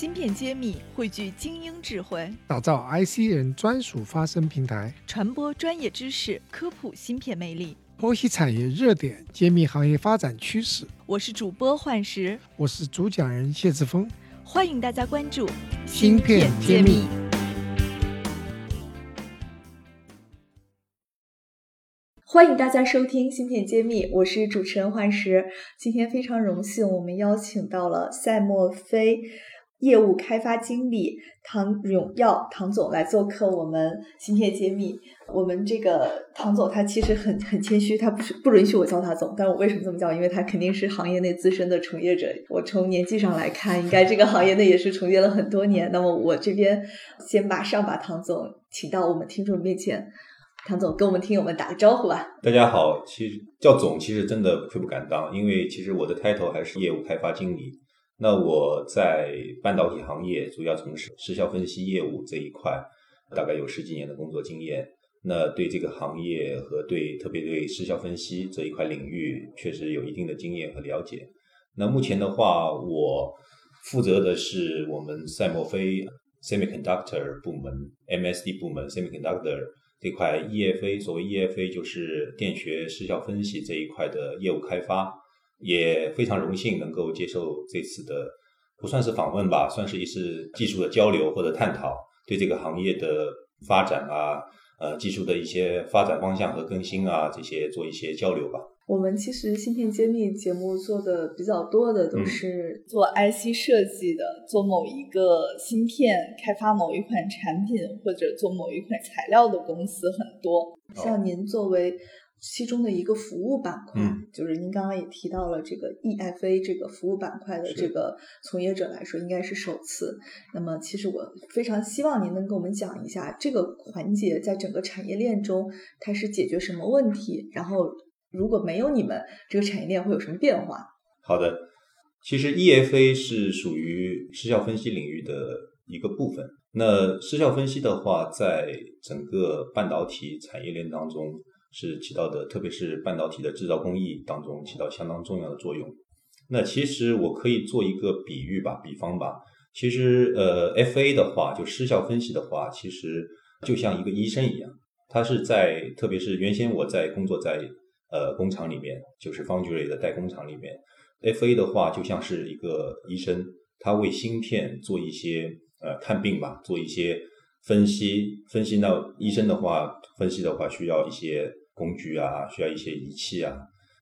芯片揭秘汇聚精英智慧，打造 IC 人专属发声平台，传播专业知识，科普芯片魅力，剖析产业热点，揭秘行业发展趋势。我是主播幻石，我是主讲人谢志峰，欢迎大家关注芯片揭秘。欢迎大家收听《芯片揭秘》，我是主持人幻石。今天非常荣幸，我们邀请到了赛默飞业务开发经理唐永耀唐总来做客我们《芯片揭秘》。我们这个唐总他其实很很谦虚，他不是不允许我叫他总，但我为什么这么叫？因为他肯定是行业内资深的从业者。我从年纪上来看，应该这个行业内也是从业了很多年。那么我这边先马上把唐总请到我们听众面前。唐总跟我们听友们打个招呼吧。大家好，其实叫总其实真的愧不敢当，因为其实我的 title 还是业务开发经理。那我在半导体行业主要从事时效分析业务这一块，大概有十几年的工作经验。那对这个行业和对特别对时效分析这一块领域，确实有一定的经验和了解。那目前的话，我负责的是我们赛默飞 semiconductor 部门 MSD 部门 semiconductor。这块 EFA，所谓 EFA 就是电学时效分析这一块的业务开发，也非常荣幸能够接受这次的不算是访问吧，算是一次技术的交流或者探讨，对这个行业的发展啊，呃，技术的一些发展方向和更新啊，这些做一些交流吧。我们其实芯片揭秘节目做的比较多的都是做 IC 设计的，做某一个芯片开发某一款产品或者做某一款材料的公司很多。像您作为其中的一个服务板块，就是您刚刚也提到了这个 EFA 这个服务板块的这个从业者来说，应该是首次。那么，其实我非常希望您能给我们讲一下这个环节在整个产业链中它是解决什么问题，然后。如果没有你们，这个产业链会有什么变化？好的，其实 EFA 是属于失效分析领域的一个部分。那失效分析的话，在整个半导体产业链当中是起到的，特别是半导体的制造工艺当中起到相当重要的作用。那其实我可以做一个比喻吧，比方吧。其实呃，FA 的话，就失效分析的话，其实就像一个医生一样，他是在，特别是原先我在工作在。呃，工厂里面就是 foundry 的代工厂里面，FA 的话就像是一个医生，他为芯片做一些呃看病吧，做一些分析。分析到医生的话，分析的话需要一些工具啊，需要一些仪器啊。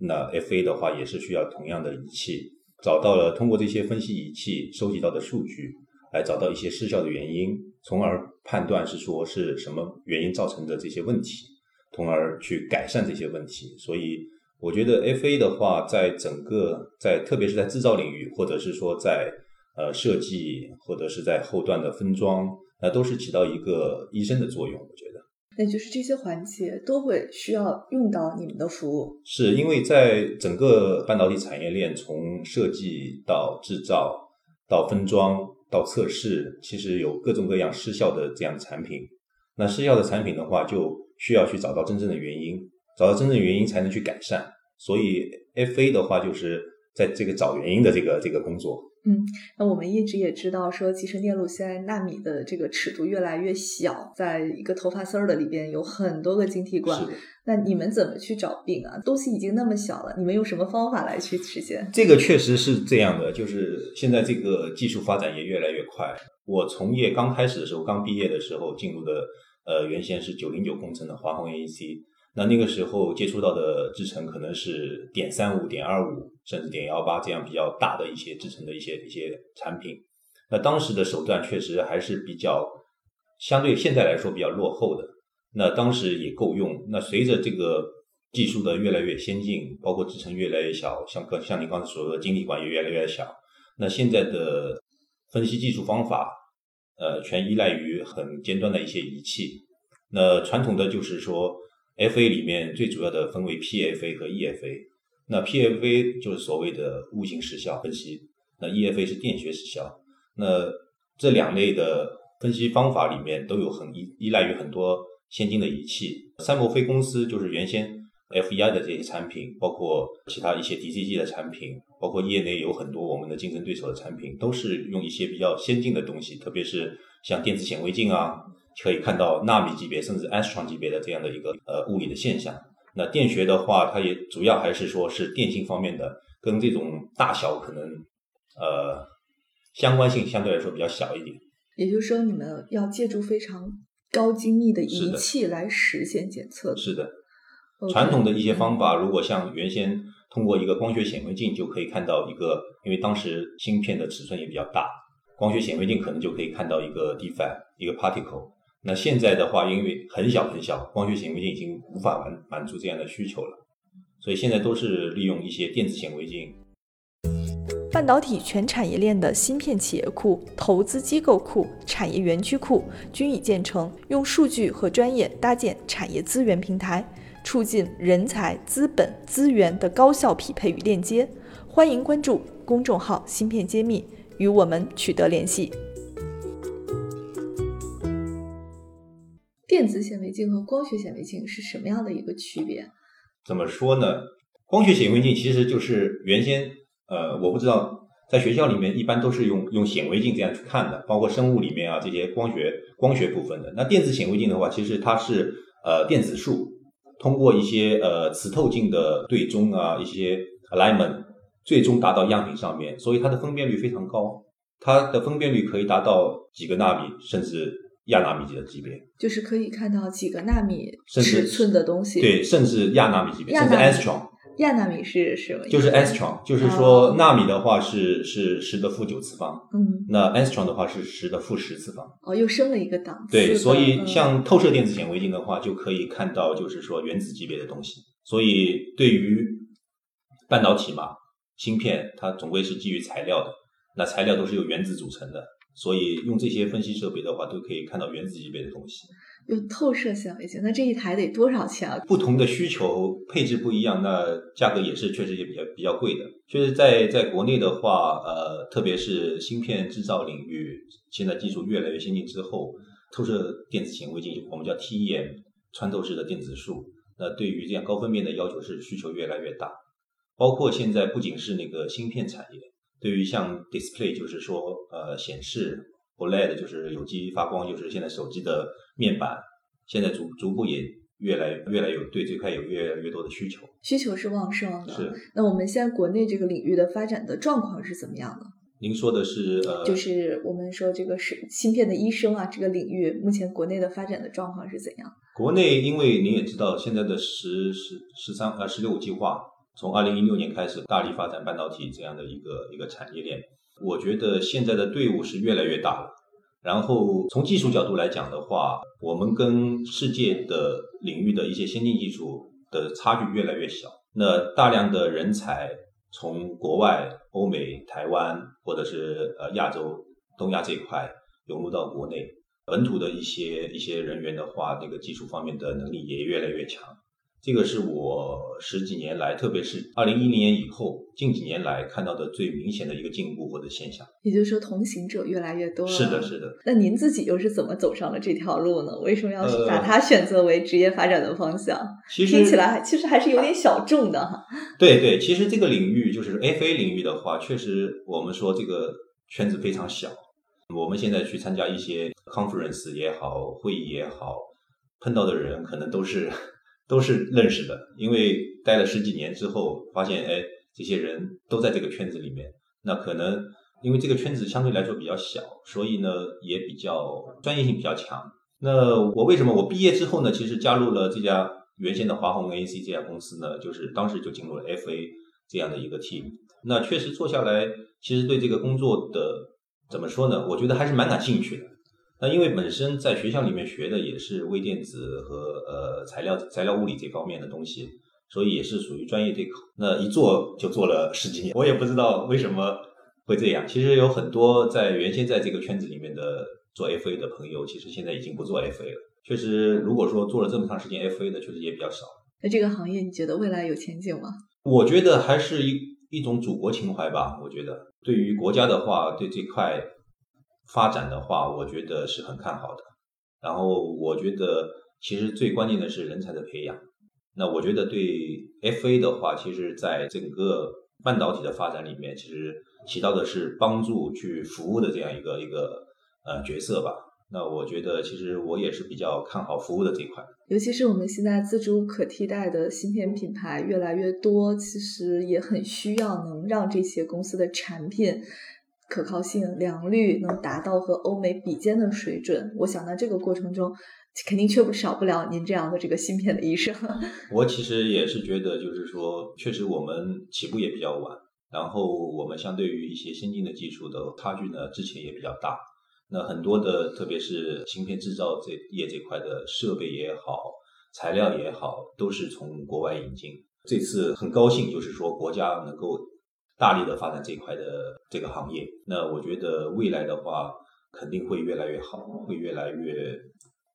那 FA 的话也是需要同样的仪器，找到了通过这些分析仪器收集到的数据，来找到一些失效的原因，从而判断是说是什么原因造成的这些问题。从而去改善这些问题，所以我觉得 FA 的话，在整个在特别是在制造领域，或者是说在呃设计，或者是在后端的分装，那都是起到一个医生的作用。我觉得，那就是这些环节都会需要用到你们的服务。是因为在整个半导体产业链，从设计到制造到分装到测试，其实有各种各样失效的这样的产品。那失效的产品的话，就需要去找到真正的原因，找到真正原因才能去改善。所以，FA 的话就是在这个找原因的这个这个工作。嗯，那我们一直也知道说，集成电路现在纳米的这个尺度越来越小，在一个头发丝儿的里边有很多个晶体管。那你们怎么去找病啊？东西已经那么小了，你们用什么方法来去实现？这个确实是这样的，就是现在这个技术发展也越来越快。我从业刚开始的时候，刚毕业的时候进入的。呃，原先是九零九工程的华虹 AEC，那那个时候接触到的制程可能是点三五、点二五，甚至点幺八这样比较大的一些制程的一些一些产品。那当时的手段确实还是比较相对现在来说比较落后的。那当时也够用。那随着这个技术的越来越先进，包括制程越来越小，像刚像你刚才所说的晶体管也越来越小。那现在的分析技术方法。呃，全依赖于很尖端的一些仪器。那传统的就是说，FA 里面最主要的分为 PFA 和 EFA。那 PFA 就是所谓的物性时效分析，那 EFA 是电学时效。那这两类的分析方法里面都有很依依赖于很多先进的仪器。赛默飞公司就是原先 FEI 的这些产品，包括其他一些 DCG 的产品，包括业内有很多我们的竞争对手的产品，都是用一些比较先进的东西，特别是像电子显微镜啊，可以看到纳米级别甚至 Astron 级别的这样的一个呃物理的现象。那电学的话，它也主要还是说是电信方面的，跟这种大小可能呃相关性相对来说比较小一点。也就是说，你们要借助非常高精密的仪器来实现检测。是的，传统的一些方法，如果像原先通过一个光学显微镜就可以看到一个，因为当时芯片的尺寸也比较大，光学显微镜可能就可以看到一个 defect 一个 particle。那现在的话，因为很小很小，光学显微镜已经无法满满足这样的需求了，所以现在都是利用一些电子显微镜。半导体全产业链的芯片企业库、投资机构库、产业园区库均已建成，用数据和专业搭建产业资源平台，促进人才、资本、资源的高效匹配与链接。欢迎关注公众号“芯片揭秘”，与我们取得联系。电子显微镜和光学显微镜是什么样的一个区别？怎么说呢？光学显微镜其实就是原先呃，我不知道在学校里面一般都是用用显微镜这样去看的，包括生物里面啊这些光学光学部分的。那电子显微镜的话，其实它是呃电子束，通过一些呃磁透镜的对中啊一些 alignment，最终达到样品上面，所以它的分辨率非常高，它的分辨率可以达到几个纳米甚至亚纳米级的级别。就是可以看到几个纳米尺寸的东西。对，甚至亚纳米级别，甚至 astron。亚纳米是什么意思？就是 astron，就是说纳米的话是是十的负九次方，嗯，那 astron 的话是十的负十次方。哦，又升了一个档次。对，所以嗯像透射电子显微镜的话，就可以看到就是说原子级别的东西。所以对于半导体嘛，芯片它总归是基于材料的，那材料都是由原子组成的，所以用这些分析设备的话，都可以看到原子级别的东西。有透射显微镜，那这一台得多少钱啊？不同的需求配置不一样，那价格也是确实也比较比较贵的。确实在在国内的话，呃，特别是芯片制造领域，现在技术越来越先进之后，透射电子显微镜我们叫 TEM 穿透式的电子束，那对于这样高分辨的要求是需求越来越大。包括现在不仅是那个芯片产业，对于像 display 就是说呃显示 OLED 就是有机发光，就是现在手机的面板，现在逐逐步也越来越来有对这块有越来越多的需求。需求是旺盛的。是，那我们现在国内这个领域的发展的状况是怎么样的？您说的是呃，就是我们说这个是芯片的医生啊，这个领域目前国内的发展的状况是怎样？国内，因为您也知道，现在的十十十三呃十六五计划，从二零一六年开始大力发展半导体这样的一个一个产业链。我觉得现在的队伍是越来越大了。然后从技术角度来讲的话，我们跟世界的领域的一些先进技术的差距越来越小。那大量的人才从国外、欧美、台湾或者是呃亚洲、东亚这一块涌入到国内，本土的一些一些人员的话，那个技术方面的能力也越来越强。这个是我十几年来，特别是二零一零年以后近几年来看到的最明显的一个进步或者现象。也就是说，同行者越来越多了。是的，是的。那您自己又是怎么走上了这条路呢？为什么要呃把它选择为职业发展的方向？其实听起来其实还是有点小众的哈。对对，其实这个领域就是 FA 领域的话，确实我们说这个圈子非常小。我们现在去参加一些 conference 也好，会议也好，碰到的人可能都是都是认识的，因为待了十几年之后，发现哎，这些人都在这个圈子里面。那可能因为这个圈子相对来说比较小，所以呢也比较专业性比较强。那我为什么我毕业之后呢，其实加入了这家原先的华虹 AC 这家公司呢，就是当时就进入了 FA 这样的一个 team。那确实做下来，其实对这个工作的怎么说呢？我觉得还是蛮感兴趣的。那因为本身在学校里面学的也是微电子和呃材料材料物理这方面的东西，所以也是属于专业对口。那一做就做了十几年，我也不知道为什么会这样。其实有很多在原先在这个圈子里面的做 FA 的朋友，其实现在已经不做 FA 了。确实，如果说做了这么长时间 FA 的，确实也比较少。那这个行业你觉得未来有前景吗？我觉得还是一一种祖国情怀吧。我觉得对于国家的话，对这块发展的话，我觉得是很看好的。然后我觉得其实最关键的是人才的培养。那我觉得对 FA 的话，其实在整个半导体的发展里面，其实起到的是帮助去服务的这样一个一个呃角色吧。那我觉得，其实我也是比较看好服务的这一块，尤其是我们现在自主可替代的芯片品牌越来越多，其实也很需要能让这些公司的产品可靠性、良率能达到和欧美比肩的水准。我想，呢这个过程中，肯定缺不少不了您这样的这个芯片的医生。我其实也是觉得，就是说，确实我们起步也比较晚，然后我们相对于一些先进的技术的差距呢，之前也比较大。那很多的，特别是芯片制造这业这块的设备也好，材料也好，都是从国外引进。这次很高兴，就是说国家能够大力的发展这一块的这个行业。那我觉得未来的话，肯定会越来越好，会越来越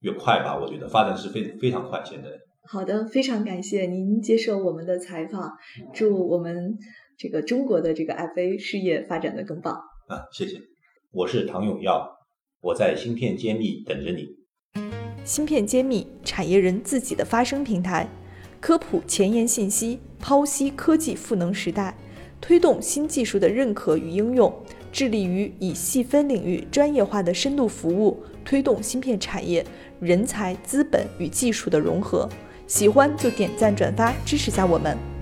越快吧。我觉得发展是非非常快。现在好的，非常感谢您接受我们的采访，祝我们这个中国的这个 FA 事业发展的更棒啊！谢谢，我是唐永耀。我在芯片揭秘等着你。芯片揭秘，产业人自己的发声平台，科普前沿信息，剖析科技赋能时代，推动新技术的认可与应用，致力于以细分领域专业化的深度服务，推动芯片产业人才、资本与技术的融合。喜欢就点赞转发支持下我们。